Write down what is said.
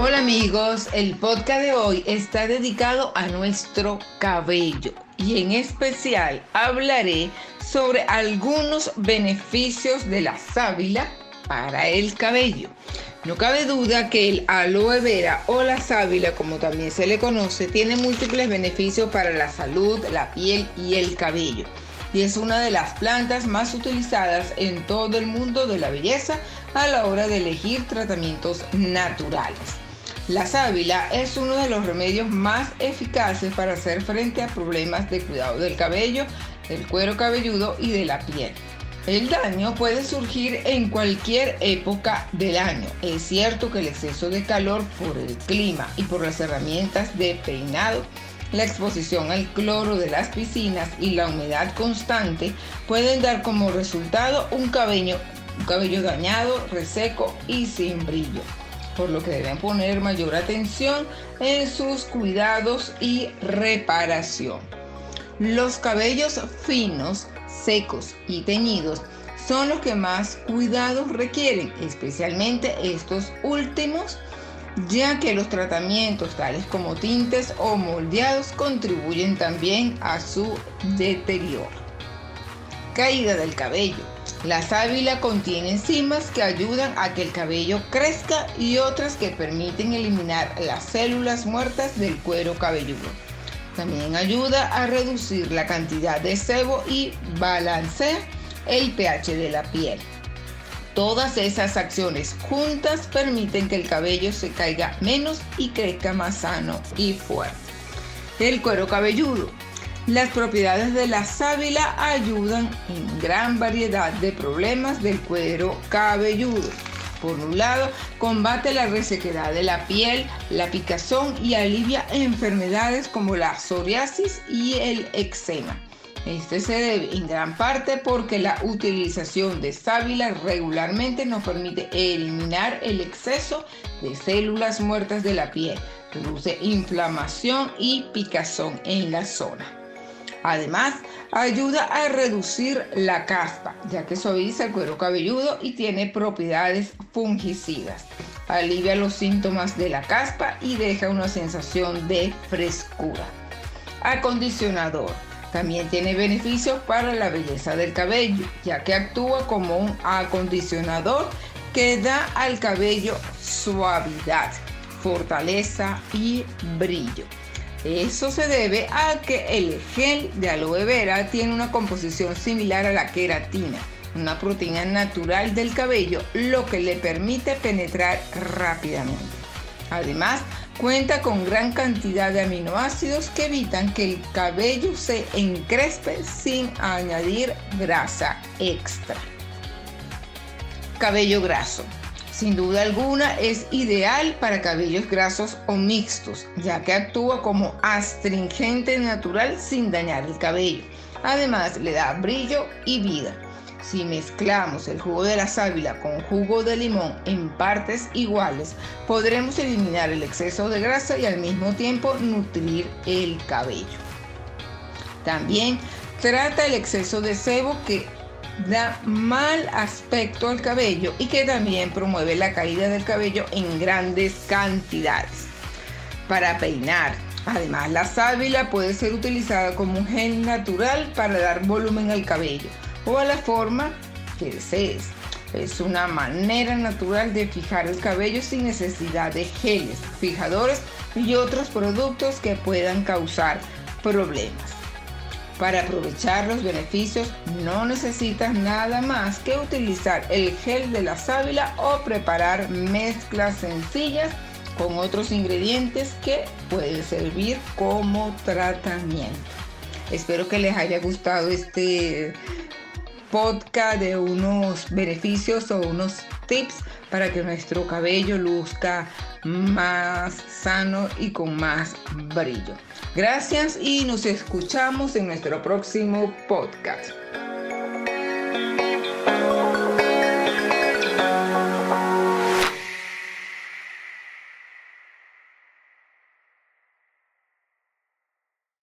Hola amigos, el podcast de hoy está dedicado a nuestro cabello y en especial hablaré sobre algunos beneficios de la sábila para el cabello. No cabe duda que el aloe vera o la sábila, como también se le conoce, tiene múltiples beneficios para la salud, la piel y el cabello. Y es una de las plantas más utilizadas en todo el mundo de la belleza a la hora de elegir tratamientos naturales. La sábila es uno de los remedios más eficaces para hacer frente a problemas de cuidado del cabello, del cuero cabelludo y de la piel. El daño puede surgir en cualquier época del año. Es cierto que el exceso de calor por el clima y por las herramientas de peinado, la exposición al cloro de las piscinas y la humedad constante pueden dar como resultado un cabello, un cabello dañado, reseco y sin brillo por lo que deben poner mayor atención en sus cuidados y reparación. Los cabellos finos, secos y teñidos son los que más cuidados requieren, especialmente estos últimos, ya que los tratamientos tales como tintes o moldeados contribuyen también a su deterioro. Caída del cabello. La sábila contiene enzimas que ayudan a que el cabello crezca y otras que permiten eliminar las células muertas del cuero cabelludo. También ayuda a reducir la cantidad de sebo y balancea el pH de la piel. Todas esas acciones juntas permiten que el cabello se caiga menos y crezca más sano y fuerte. El cuero cabelludo. Las propiedades de la sábila ayudan en gran variedad de problemas del cuero cabelludo. Por un lado, combate la resequedad de la piel, la picazón y alivia enfermedades como la psoriasis y el eczema. Este se debe en gran parte porque la utilización de sábila regularmente nos permite eliminar el exceso de células muertas de la piel, reduce inflamación y picazón en la zona. Además, ayuda a reducir la caspa, ya que suaviza el cuero cabelludo y tiene propiedades fungicidas. Alivia los síntomas de la caspa y deja una sensación de frescura. Acondicionador. También tiene beneficios para la belleza del cabello, ya que actúa como un acondicionador que da al cabello suavidad, fortaleza y brillo. Eso se debe a que el gel de aloe vera tiene una composición similar a la queratina, una proteína natural del cabello, lo que le permite penetrar rápidamente. Además, cuenta con gran cantidad de aminoácidos que evitan que el cabello se encrespe sin añadir grasa extra. Cabello graso. Sin duda alguna es ideal para cabellos grasos o mixtos, ya que actúa como astringente natural sin dañar el cabello. Además, le da brillo y vida. Si mezclamos el jugo de la sábila con jugo de limón en partes iguales, podremos eliminar el exceso de grasa y al mismo tiempo nutrir el cabello. También trata el exceso de sebo que da mal aspecto al cabello y que también promueve la caída del cabello en grandes cantidades. Para peinar, además la sábila puede ser utilizada como un gel natural para dar volumen al cabello o a la forma que desees. Es una manera natural de fijar el cabello sin necesidad de geles, fijadores y otros productos que puedan causar problemas. Para aprovechar los beneficios no necesitas nada más que utilizar el gel de la sábila o preparar mezclas sencillas con otros ingredientes que pueden servir como tratamiento. Espero que les haya gustado este podcast de unos beneficios o unos tips para que nuestro cabello luzca más sano y con más brillo. Gracias y nos escuchamos en nuestro próximo podcast.